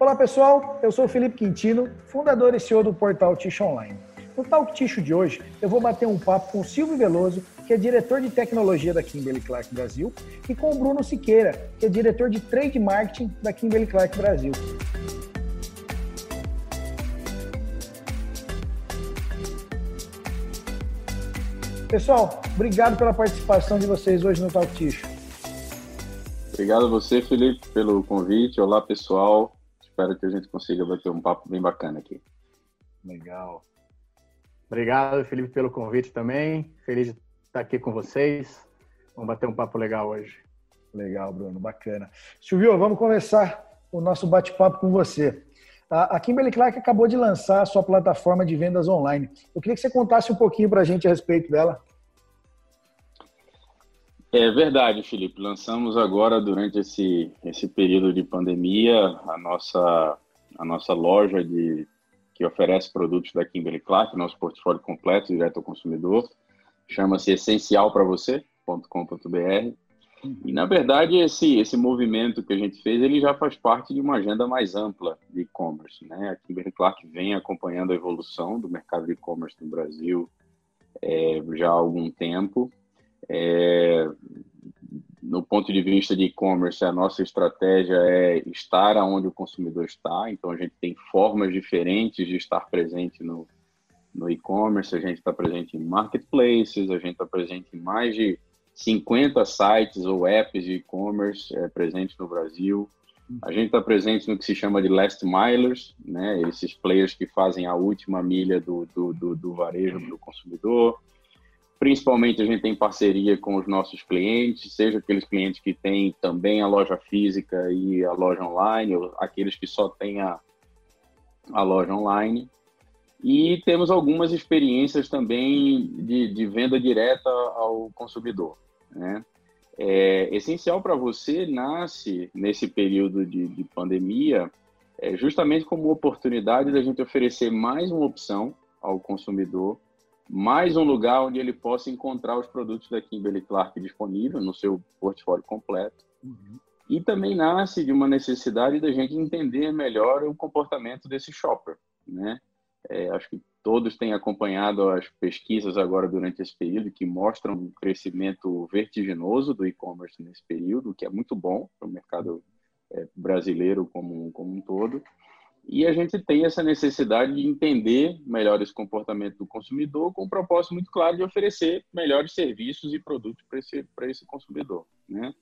Olá pessoal, eu sou o Felipe Quintino, fundador e CEO do portal Ticho Online. No Talk Ticho de hoje, eu vou bater um papo com o Silvio Veloso, que é diretor de tecnologia da Kimberly Clark Brasil, e com o Bruno Siqueira, que é diretor de trade marketing da Kimberly Clark Brasil. Pessoal, obrigado pela participação de vocês hoje no Talk Ticho. Obrigado a você, Felipe, pelo convite. Olá, pessoal. Espero que a gente consiga bater um papo bem bacana aqui. Legal. Obrigado, Felipe, pelo convite também. Feliz de estar aqui com vocês. Vamos bater um papo legal hoje. Legal, Bruno, bacana. Silvio, vamos começar o nosso bate-papo com você. A Kimberly Clark acabou de lançar a sua plataforma de vendas online. Eu queria que você contasse um pouquinho para a gente a respeito dela. É verdade, Felipe. Lançamos agora, durante esse, esse período de pandemia, a nossa, a nossa loja de, que oferece produtos da Kimberly Clark, nosso portfólio completo, direto ao consumidor. Chama-se essencialpravocê.com.br. E, na verdade, esse, esse movimento que a gente fez, ele já faz parte de uma agenda mais ampla de e-commerce. Né? A Kimberly Clark vem acompanhando a evolução do mercado de e-commerce no Brasil é, já há algum tempo é, no ponto de vista de e-commerce, a nossa estratégia é estar onde o consumidor está, então a gente tem formas diferentes de estar presente no, no e-commerce, a gente está presente em marketplaces, a gente está presente em mais de 50 sites ou apps de e-commerce é, presentes no Brasil. A gente está presente no que se chama de last milers, né? esses players que fazem a última milha do, do, do, do varejo para o consumidor. Principalmente a gente tem parceria com os nossos clientes, seja aqueles clientes que têm também a loja física e a loja online, ou aqueles que só têm a, a loja online. E temos algumas experiências também de, de venda direta ao consumidor. Né? É, essencial para você nasce nesse período de, de pandemia é, justamente como oportunidade da gente oferecer mais uma opção ao consumidor mais um lugar onde ele possa encontrar os produtos da Kimberly Clark disponível no seu portfólio completo. Uhum. E também nasce de uma necessidade da gente entender melhor o comportamento desse shopper, né? É, acho que todos têm acompanhado as pesquisas agora durante esse período que mostram um crescimento vertiginoso do e-commerce nesse período, que é muito bom para o mercado é, brasileiro como, como um todo. E a gente tem essa necessidade de entender melhor esse comportamento do consumidor com o propósito muito claro de oferecer melhores serviços e produtos para esse, esse consumidor. Né?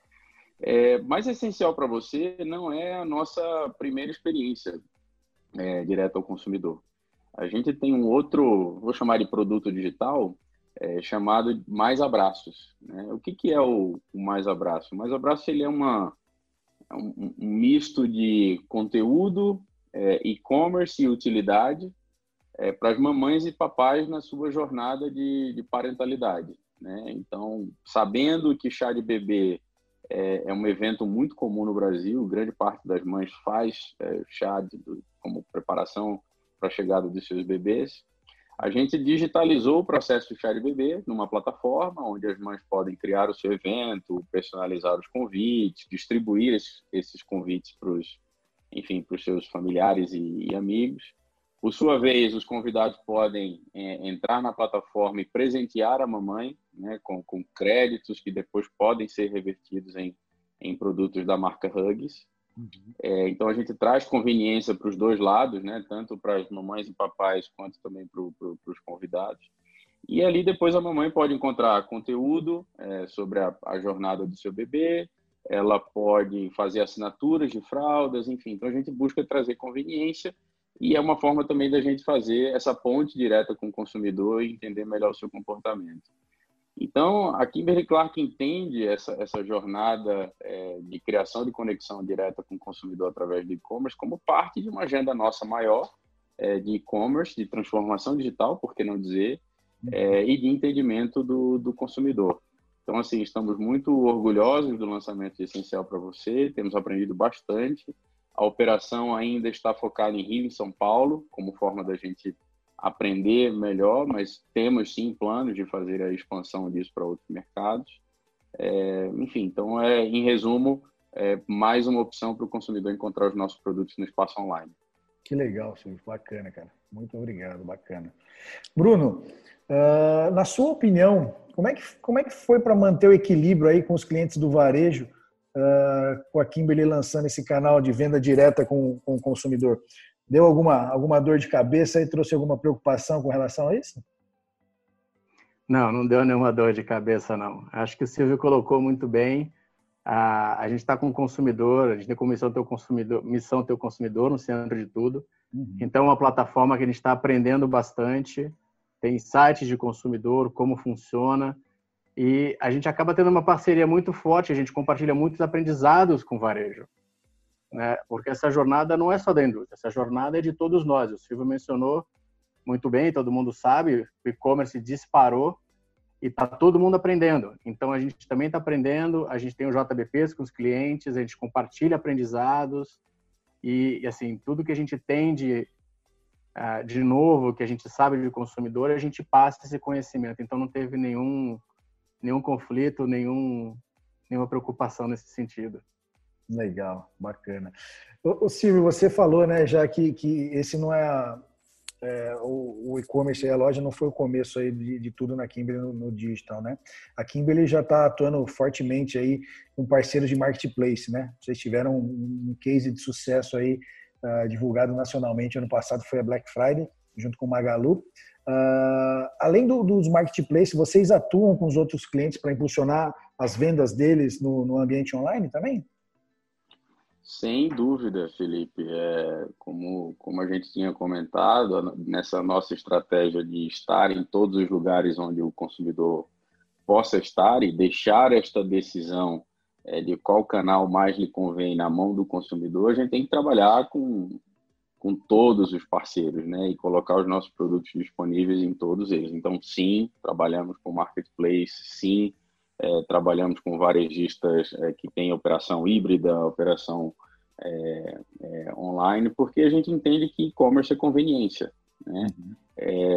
É, mais essencial para você não é a nossa primeira experiência é, direta ao consumidor. A gente tem um outro, vou chamar de produto digital, é, chamado Mais Abraços. Né? O que, que é o, o Mais Abraço? O Mais Abraço ele é uma, é um, um misto de conteúdo é, e-commerce e utilidade é, para as mamães e papais na sua jornada de, de parentalidade. Né? Então, sabendo que chá de bebê é, é, um evento muito comum no Brasil, grande parte das mães faz é, chá de, como preparação para a chegada dos seus bebês. A gente digitalizou o processo de chá de bebê numa plataforma onde as mães podem criar o seu evento, personalizar os convites, distribuir esses, esses convites para os enfim, para os seus familiares e, e, amigos. Por sua vez, os convidados podem é, entrar na plataforma e presentear a mamãe né, com, com créditos que depois podem ser revertidos em, em produtos da marca Hugs. Uhum. É, então a gente traz conveniência para os dois lados, né, tanto para as mamães e papais quanto também para pro, os convidados. E ali depois a mamãe pode encontrar conteúdo é, sobre a, a, jornada do seu bebê, ela pode fazer assinaturas de fraldas, enfim. Então a gente busca trazer conveniência e é uma forma também da gente fazer essa ponte direta com o consumidor e entender melhor o seu comportamento. Então, a Kimberly Clark entende essa, essa jornada é, de criação de conexão direta com o consumidor através do e-commerce como parte de uma agenda nossa maior é, de e-commerce, de transformação digital, por que não dizer, é, e de entendimento do, do consumidor. Então, assim, estamos muito orgulhosos do lançamento de Essencial para você, temos aprendido bastante. A operação ainda está focada em Rio e São Paulo, como forma da gente aprender melhor, mas temos sim planos de fazer a expansão disso para outros mercados. É, enfim, então, é, em resumo, é, mais uma opção para o consumidor encontrar os nossos produtos no espaço online. Que legal, Silvio. Bacana, cara. Muito obrigado, bacana. Bruno, uh, na sua opinião, como é que, como é que foi para manter o equilíbrio aí com os clientes do varejo, uh, com a Kimberly lançando esse canal de venda direta com, com o consumidor? Deu alguma, alguma dor de cabeça e trouxe alguma preocupação com relação a isso? Não, não deu nenhuma dor de cabeça, não. Acho que o Silvio colocou muito bem. A, a gente está com o consumidor, a gente tem como missão ter o consumidor, missão ter o consumidor no centro de tudo. Uhum. Então, é uma plataforma que a gente está aprendendo bastante. Tem sites de consumidor, como funciona. E a gente acaba tendo uma parceria muito forte, a gente compartilha muitos aprendizados com o varejo. Né? Porque essa jornada não é só da indústria, essa jornada é de todos nós. O Silvio mencionou muito bem, todo mundo sabe, o e-commerce disparou e está todo mundo aprendendo. Então a gente também está aprendendo, a gente tem o JBPs com os clientes, a gente compartilha aprendizados e, assim tudo que a gente tem de de novo, que a gente sabe de consumidor, a gente passa esse conhecimento. Então não teve nenhum nenhum conflito, nenhum nenhuma preocupação nesse sentido. Legal, bacana. O, Silvio, você falou, né, já que, que esse não é a, é, o, o e-commerce e a loja não foi o começo aí de, de tudo na Kimberly no, no, digital, né? A Kimberly já está atuando fortemente aí com parceiros de marketplace, né? Vocês tiveram um, um case de sucesso aí uh, divulgado nacionalmente ano passado foi a Black Friday junto com o Magalu. Uh, além do, dos marketplaces, vocês atuam com os outros clientes para impulsionar as vendas deles no, no ambiente online também? Sem dúvida, Felipe. É, como, como a gente tinha comentado, nessa nossa estratégia de estar em todos os lugares onde o consumidor possa estar e deixar esta decisão é, de qual canal mais lhe convém na mão do consumidor, a gente tem que trabalhar com, com todos os parceiros né, e colocar os nossos produtos disponíveis em todos eles. Então, sim, trabalhamos com marketplace, sim, é, trabalhamos com varejistas é, que têm operação híbrida, operação é, é online, porque a gente entende que e-commerce é conveniência. Né? Uhum. É,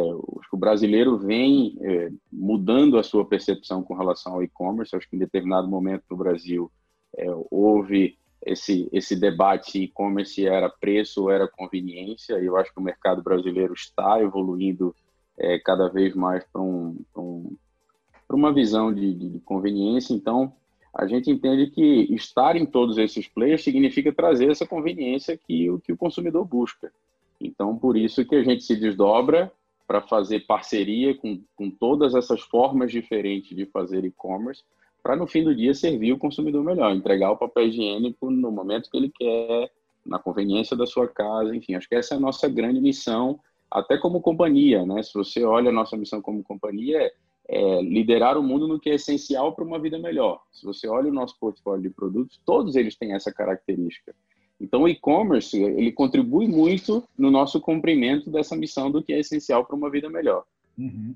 o brasileiro vem é, mudando a sua percepção com relação ao e-commerce. Acho que em determinado momento no Brasil houve esse, esse debate se e-commerce era preço ou era conveniência. E eu acho que o mercado brasileiro está evoluindo cada vez mais para um, um uma visão de, de, conveniência. Então, a gente entende que estar em todos esses players significa trazer essa conveniência que o, que o consumidor busca. Então, por isso que a gente se desdobra para fazer parceria com, com todas essas formas diferentes de fazer e-commerce, para no fim do dia servir o consumidor melhor, entregar o papel higiênico no momento que ele quer, na conveniência da sua casa, enfim, acho que essa é a nossa grande missão, até como companhia, né? Se você olha a nossa missão como companhia, é é, liderar o mundo no que é essencial para uma vida melhor. Se você olha o nosso portfólio de produtos, todos eles têm essa característica. Então, o e-commerce ele contribui muito no nosso cumprimento dessa missão do que é essencial para uma vida melhor. Uhum.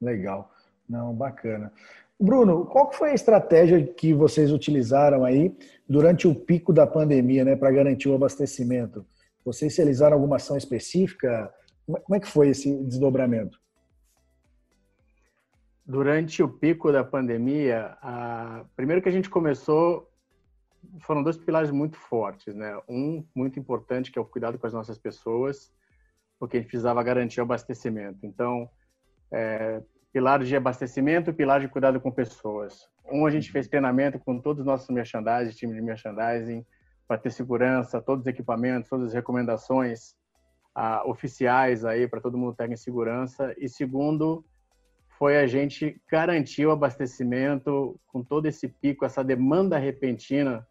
Legal, não bacana. Bruno, qual foi a estratégia que vocês utilizaram aí durante o pico da pandemia, né, para garantir o abastecimento? Vocês realizaram alguma ação específica? Como é que foi esse desdobramento? durante o pico da pandemia, a... primeiro que a gente começou, foram dois pilares muito fortes, né? Um muito importante que é o cuidado com as nossas pessoas, porque a gente precisava garantir o abastecimento. Então, é, pilar de abastecimento, pilar de cuidado com pessoas. Um, a gente fez treinamento com todos os nossos merchandising, time de merchandising, para ter segurança, todos os equipamentos, todas as recomendações oficiais aí para todo mundo estar em segurança. E segundo, foi a gente garantir o abastecimento com todo esse pico, essa demanda repentina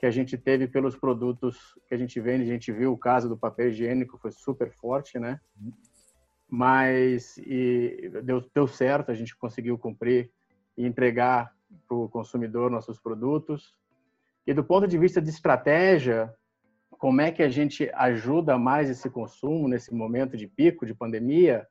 que a gente teve pelos produtos que a gente vende. A gente viu o caso do papel higiênico, foi super forte, né? Mas e deu, deu certo, a gente conseguiu cumprir e entregar para o consumidor nossos produtos. E do ponto de vista de estratégia, como é que a gente ajuda mais esse consumo nesse momento de pico, de pandemia?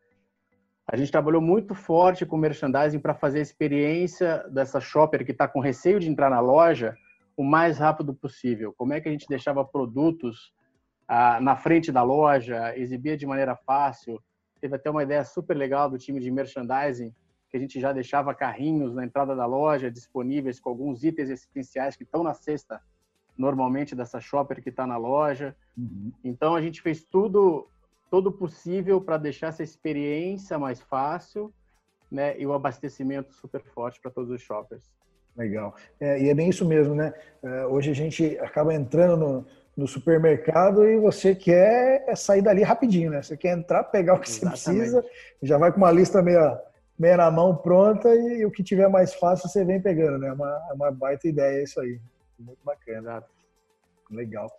A gente trabalhou muito forte com merchandising para fazer a experiência dessa shopper que está com receio de entrar na loja o mais rápido possível. Como é que a gente deixava produtos ah, na frente da loja, exibia de maneira fácil. Teve até uma ideia super legal do time de merchandising, que a gente já deixava carrinhos na entrada da loja disponíveis com alguns itens essenciais que estão na cesta normalmente dessa shopper que está na loja. Uhum. Então a gente fez tudo todo possível para deixar essa experiência mais fácil, né? E o abastecimento super forte para todos os shoppers. Legal. É, e é bem isso mesmo, né? É, hoje a gente acaba entrando no, no, supermercado e você quer sair dali rapidinho, né? Você quer entrar, pegar o que Exatamente. você precisa, já vai com uma lista meia, meia na mão pronta e, o que tiver mais fácil você vem pegando, né? É uma, é uma baita ideia isso aí. Muito bacana. Legal.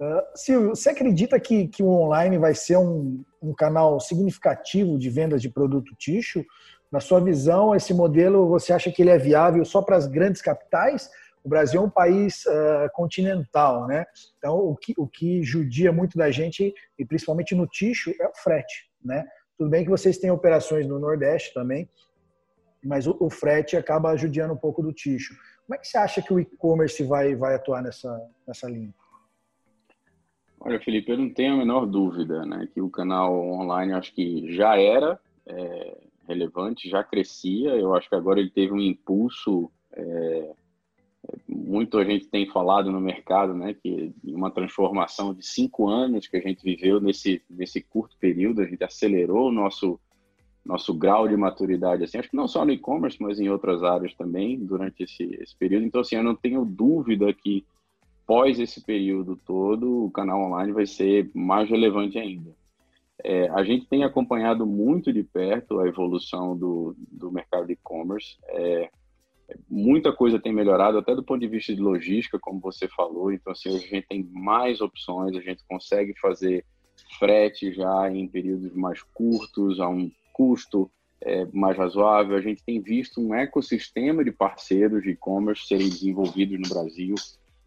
Uh, Silvio, você acredita que, que o online vai ser um, um canal significativo de vendas de produto tixo? Na sua visão, esse modelo, você acha que ele é viável só para as grandes capitais? O Brasil é um país uh, continental, né? Então, o que, o que judia muito da gente, e principalmente no tixo, é o frete, né? Tudo bem que vocês têm operações no Nordeste também, mas o, o frete acaba judiando um pouco do tixo. Como é que você acha que o e-commerce vai, vai atuar nessa, nessa linha? Olha, Felipe, eu não tenho a menor dúvida né, que o canal online acho que já era é, relevante, já crescia. Eu acho que agora ele teve um impulso. É, muito a gente tem falado no mercado, né, que uma transformação de cinco anos que a gente viveu nesse, nesse curto período, a gente acelerou o nosso nosso grau de maturidade, assim, acho que não só no e-commerce, mas em outras áreas também, durante esse, esse período. Então, assim, eu não tenho dúvida que, pós esse período todo, o canal online vai ser mais relevante ainda. É, a gente tem acompanhado muito de perto a evolução do, do mercado de e-commerce. É, muita coisa tem melhorado, até do ponto de vista de logística, como você falou. Então, assim, hoje a gente tem mais opções, a gente consegue fazer frete já em períodos mais curtos, a um custo é, mais razoável. A gente tem visto um ecossistema de parceiros de e-commerce serem desenvolvidos no Brasil.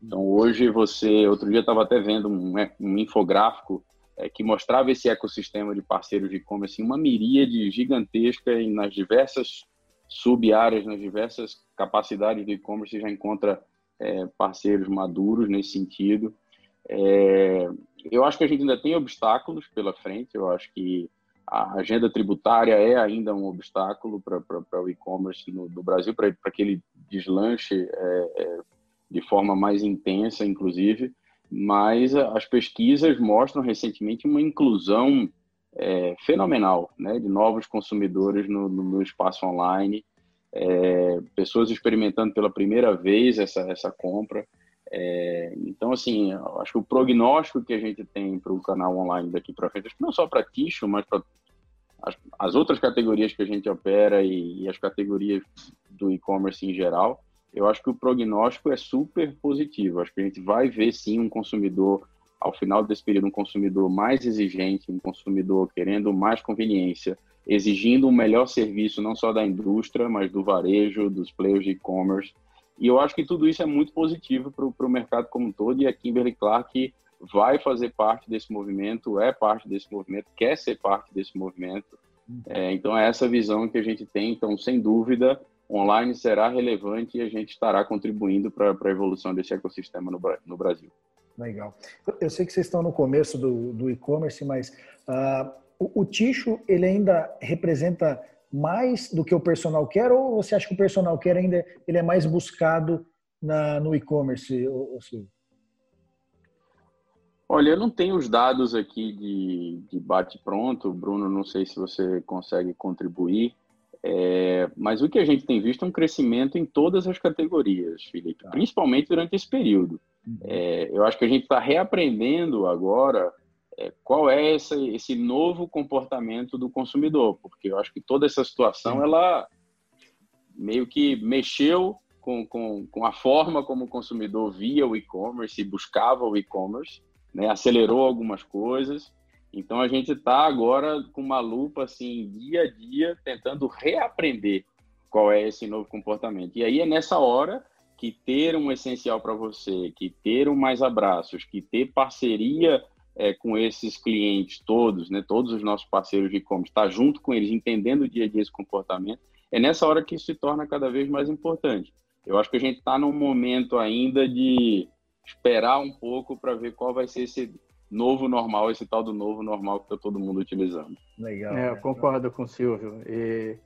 Então, hoje você, outro dia estava até vendo um, um infográfico é, que mostrava esse ecossistema de parceiros de e-commerce, uma miríade gigantesca e nas diversas sub-áreas, nas diversas capacidades do e-commerce, já encontra é, parceiros maduros nesse sentido. É, eu acho que a gente ainda tem obstáculos pela frente, eu acho que a agenda tributária é ainda um obstáculo para o e-commerce no, no, Brasil, para que ele deslanche é, é, de forma mais intensa, inclusive. Mas as pesquisas mostram recentemente uma inclusão é, fenomenal né, de novos consumidores no, no espaço online, é, pessoas experimentando pela primeira vez essa, essa compra. É, então, assim, acho que o prognóstico que a gente tem para o canal online daqui para frente, não só para Ticho, mas para as, as, outras categorias que a gente opera e, e as categorias do e-commerce em geral, eu acho que o prognóstico é super positivo. Acho que a gente vai ver sim um consumidor, ao final desse período, um consumidor mais exigente, um consumidor querendo mais conveniência, exigindo um melhor serviço, não só da indústria, mas do varejo, dos players de e-commerce. E eu acho que tudo isso é muito positivo para o mercado como um todo, e a Kimberly Clark vai fazer parte desse movimento, é parte desse movimento, quer ser parte desse movimento. É, então, é essa visão que a gente tem. Então, sem dúvida, online será relevante e a gente estará contribuindo para a evolução desse ecossistema no, no, Brasil. Legal. Eu sei que vocês estão no começo do, do e-commerce, mas uh, o, o Ticho, ele ainda representa mais do que o personal quer ou você acha que o personal quer ainda ele é mais buscado na, no e-commerce, Olha, eu não tenho os dados aqui de, de bate-pronto, Bruno, não sei se você consegue contribuir, é, mas o que a gente tem visto é um crescimento em todas as categorias, Felipe, tá. principalmente durante esse período. Uhum. É, eu acho que a gente está reaprendendo agora é, qual é esse, esse novo comportamento do consumidor, porque eu acho que toda essa situação ela meio que mexeu com, com, com a forma como o consumidor via o e-commerce e buscava o e-commerce, né? acelerou algumas coisas. Então a gente está agora com uma lupa assim dia a dia tentando reaprender qual é esse novo comportamento. E aí é nessa hora que ter um essencial para você, que ter um mais abraços, que ter parceria é, com esses clientes todos, né, todos os nossos parceiros de e-commerce, estar tá junto com eles, entendendo o dia a dia esse comportamento, é nessa hora que isso se torna cada vez mais importante. Eu acho que a gente está num momento ainda de esperar um pouco para ver qual vai ser esse novo normal, esse tal do novo normal que está todo mundo utilizando. Legal. É, eu concordo com o Silvio. E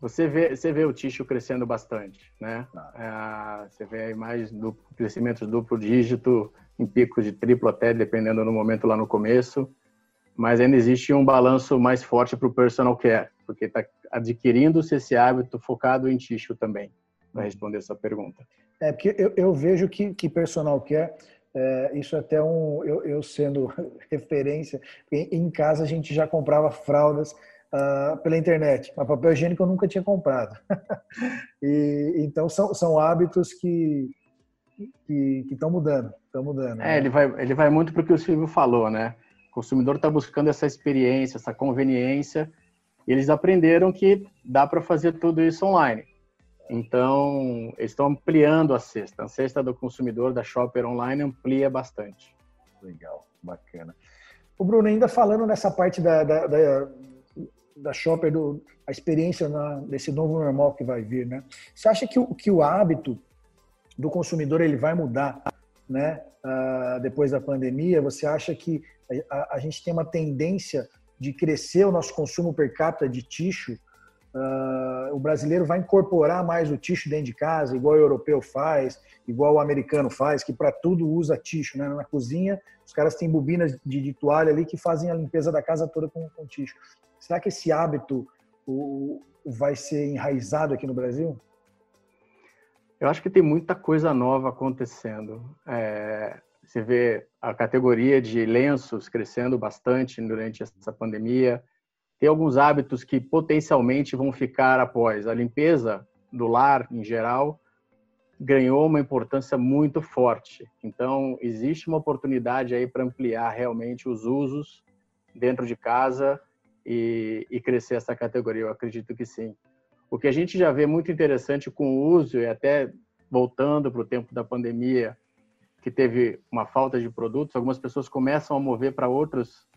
você vê, você vê o tixo crescendo bastante, né? Ah. você vê mais do crescimento duplo dígito, em picos de triplo até, dependendo do momento lá no começo. Mas ainda existe um balanço mais forte para o personal care, porque está adquirindo-se esse hábito focado em tixo também, para responder essa pergunta. É, porque eu, eu vejo que, que personal care é, isso é até um eu, eu sendo referência em, em, casa a gente já comprava fraldas uh, pela internet mas papel higiênico eu nunca tinha comprado. E então são, são hábitos que que estão mudando estão mudando é né? ele vai ele vai muito para o que o Silvio falou né? O consumidor está buscando essa experiência essa conveniência e eles aprenderam que dá para fazer tudo isso online então, eles estão ampliando a cesta. A cesta do consumidor da Shopper Online amplia bastante. Legal, bacana. O Bruno, ainda falando nessa parte da, da, da, da Shopper, do, a experiência na, desse novo normal que vai vir, né? Você acha que o, que o hábito do consumidor ele vai mudar, né? Uh, depois da pandemia? Você acha que a, a gente tem uma tendência de crescer o nosso consumo per capita de tixo Uh, o brasileiro vai incorporar mais o ticho dentro de casa, igual o europeu faz, igual o americano faz, que para tudo usa ticho. Né? Na cozinha, os caras têm bobinas de, de, toalha ali que fazem a limpeza da casa toda com, com ticho. Será que esse hábito o, vai ser enraizado aqui no Brasil? Eu acho que tem muita coisa nova acontecendo. É, você vê a categoria de lenços crescendo bastante durante essa pandemia tem alguns hábitos que potencialmente vão ficar após. A limpeza do lar, em geral, ganhou uma importância muito forte. Então, existe uma oportunidade aí para ampliar realmente os usos dentro de casa e, e, crescer essa categoria. Eu acredito que sim. O que a gente já vê muito interessante com o uso, e até voltando para o tempo da pandemia, que teve uma falta de produtos, algumas pessoas começam a mover para outros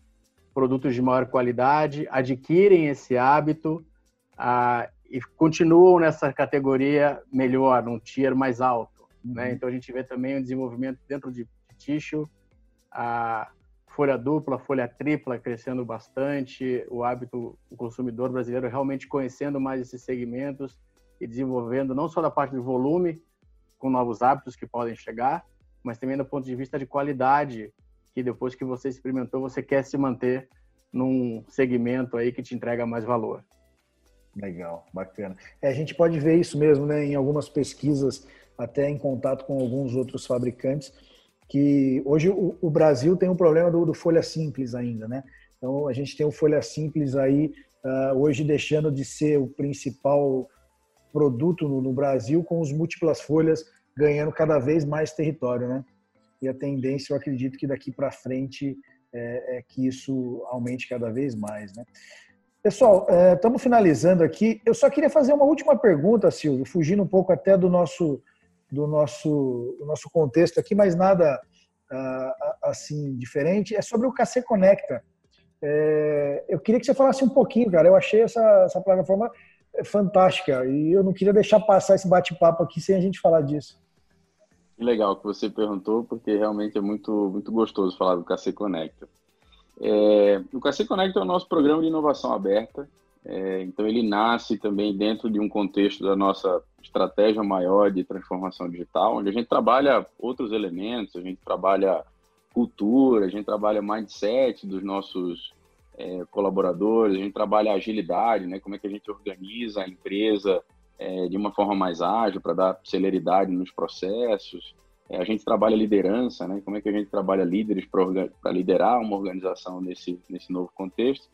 produtos de maior qualidade, adquirem esse hábito ah, e continuam nessa categoria melhor, num tier mais alto. Né? Uhum. Né? Então a gente vê também um desenvolvimento dentro de tixo, a folha dupla, folha tripla crescendo bastante, o hábito, o consumidor brasileiro realmente conhecendo mais esses segmentos e desenvolvendo não só da parte do volume, com novos hábitos que podem chegar, mas também do ponto de vista de qualidade que depois que você experimentou, você quer se manter num segmento aí que te entrega mais valor. Legal, bacana. É, a gente pode ver isso mesmo, né, em algumas pesquisas, até em contato com alguns outros fabricantes, que hoje o, o Brasil tem um problema do, do, folha simples ainda, né? Então a gente tem o folha simples aí uh, hoje deixando de ser o principal produto no, no Brasil, com os múltiplas folhas ganhando cada vez mais território, né? E a tendência, eu acredito que daqui para frente é, é, que isso aumente cada vez mais, né? Pessoal, estamos é, finalizando aqui. Eu só queria fazer uma última pergunta, Silvio, fugindo um pouco até do nosso do nosso do nosso contexto aqui, mas nada assim diferente. É sobre o KC Conecta. É, eu queria que você falasse um pouquinho, cara. Eu achei essa, essa plataforma fantástica e eu não queria deixar passar esse bate-papo aqui sem a gente falar disso. Legal que você perguntou, porque realmente é muito, muito gostoso falar do KC Conecta. É, o KC Conecta é o nosso programa de inovação aberta, é, então ele nasce também dentro de um contexto da nossa estratégia maior de transformação digital, onde a gente trabalha outros elementos, a gente trabalha cultura, a gente trabalha mindset dos nossos é, colaboradores, a gente trabalha agilidade, né, como é que a gente organiza a empresa é, de uma forma mais ágil para dar celeridade nos processos. É, a gente trabalha liderança, né? Como é que a gente trabalha líderes para liderar uma organização nesse, nesse novo contexto.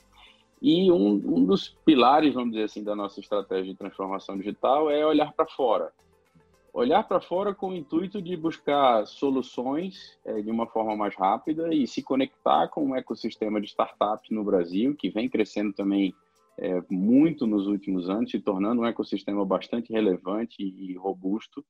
E um, um dos pilares, vamos dizer assim, da nossa estratégia de transformação digital é olhar para fora. Olhar para fora com o intuito de buscar soluções é, de uma forma mais rápida e se conectar com um ecossistema de startups no Brasil, que vem crescendo também é, muito nos últimos anos, se tornando um ecossistema bastante relevante e robusto.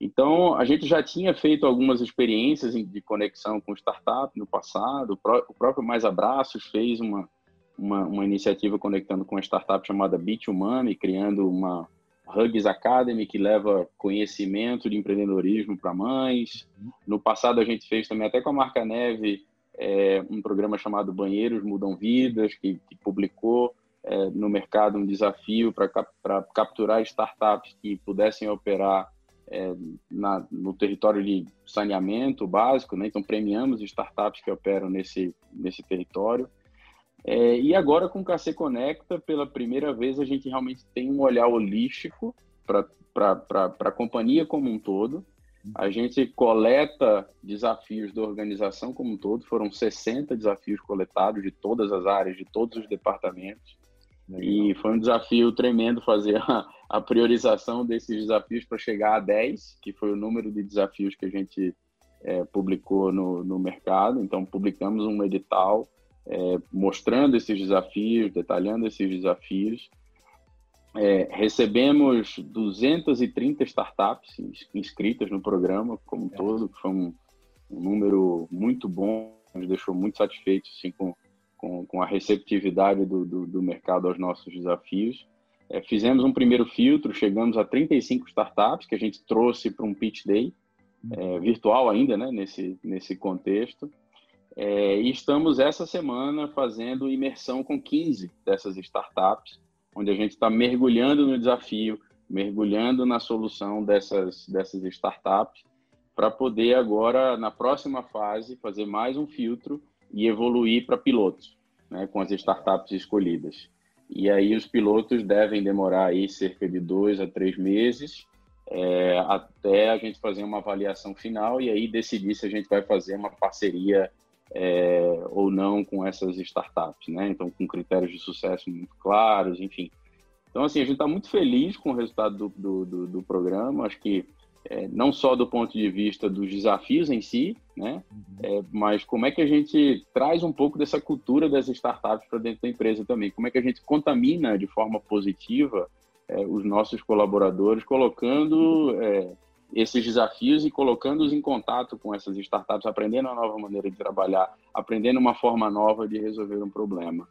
Então, a gente já tinha feito algumas experiências de conexão com startup no passado. O próprio Mais Abraços fez uma, uma, uma iniciativa conectando com uma startup chamada Bit Humana e criando uma Hugs Academy que leva conhecimento de empreendedorismo para mães. No passado, a gente fez também até com a marca Neve é, um programa chamado Banheiros Mudam Vidas, que, que publicou é, no mercado um desafio para capturar startups que pudessem operar é, na, no território de saneamento básico, né? então premiamos startups que operam nesse, nesse território. É, e agora com o KC Conecta, pela primeira vez, a gente realmente tem um olhar holístico para a companhia como um todo. A gente coleta desafios da organização como um todo, foram 60 desafios coletados de todas as áreas, de todos os departamentos. E foi um desafio tremendo fazer a, a priorização desses desafios para chegar a 10, que foi o número de desafios que a gente é, publicou no, no mercado. Então, publicamos um edital é, mostrando esses desafios, detalhando esses desafios. É, recebemos 230 startups inscritas no programa como um todo, que foi um, um, número muito bom, nos deixou muito satisfeitos assim, com, com, com a receptividade do, do, do, mercado aos nossos desafios. É, fizemos um primeiro filtro, chegamos a 35 startups que a gente trouxe para um pitch day, é, virtual ainda, né, nesse, nesse contexto. É, e estamos essa semana fazendo imersão com 15 dessas startups, onde a gente está mergulhando no desafio, mergulhando na solução dessas, dessas startups, para poder agora, na próxima fase, fazer mais um filtro e evoluir para pilotos, né, com as startups escolhidas. E aí os pilotos devem demorar aí cerca de dois a três meses é, até a gente fazer uma avaliação final e aí decidir se a gente vai fazer uma parceria é, ou não com essas startups, né? Então, com critérios de sucesso muito claros, enfim. Então, assim, a gente está muito feliz com o resultado do, do, do, do programa. Acho que é, não só do ponto de vista dos desafios em si, né? Uhum. É, mas como é que a gente traz um pouco dessa cultura das startups para dentro da empresa também? Como é que a gente contamina de forma positiva é, os nossos colaboradores, colocando é, esses desafios e colocando-os em contato com essas startups, aprendendo uma nova maneira de trabalhar, aprendendo uma forma nova de resolver um problema.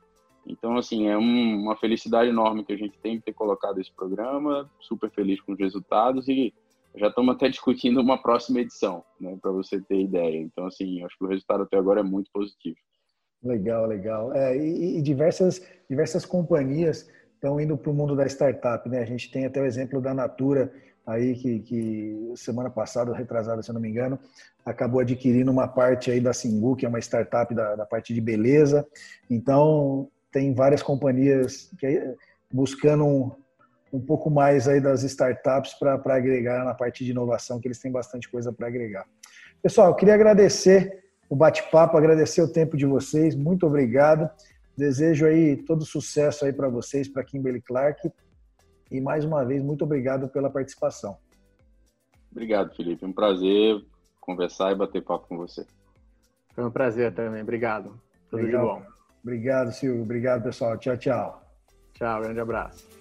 Então, assim, é um, uma felicidade enorme que a gente tem de ter colocado esse programa, super feliz com os resultados e já estamos até discutindo uma próxima edição, né, para você ter ideia. Então, assim, acho que o resultado até agora é muito positivo. Legal, legal. É, e, e diversas, diversas companhias estão indo para o mundo da startup, né? A gente tem até o exemplo da Natura, aí que, que semana passada, retrasada, se eu não me engano, acabou adquirindo uma parte aí da Singu, que é uma startup da, da parte de beleza. Então, tem várias companhias que, buscando um, pouco mais aí das startups para agregar na parte de inovação, que eles têm bastante coisa para agregar. Pessoal, eu queria agradecer o bate-papo, agradecer o tempo de vocês, muito obrigado. Desejo aí todo sucesso aí para vocês, para Kimberly Clark e mais uma vez, muito obrigado pela participação. Obrigado, Felipe. Um prazer conversar e bater papo com você. Foi um prazer também. Obrigado. Tudo Legal. de bom. Obrigado, Silvio. Obrigado, pessoal. Tchau, tchau. Tchau, grande abraço.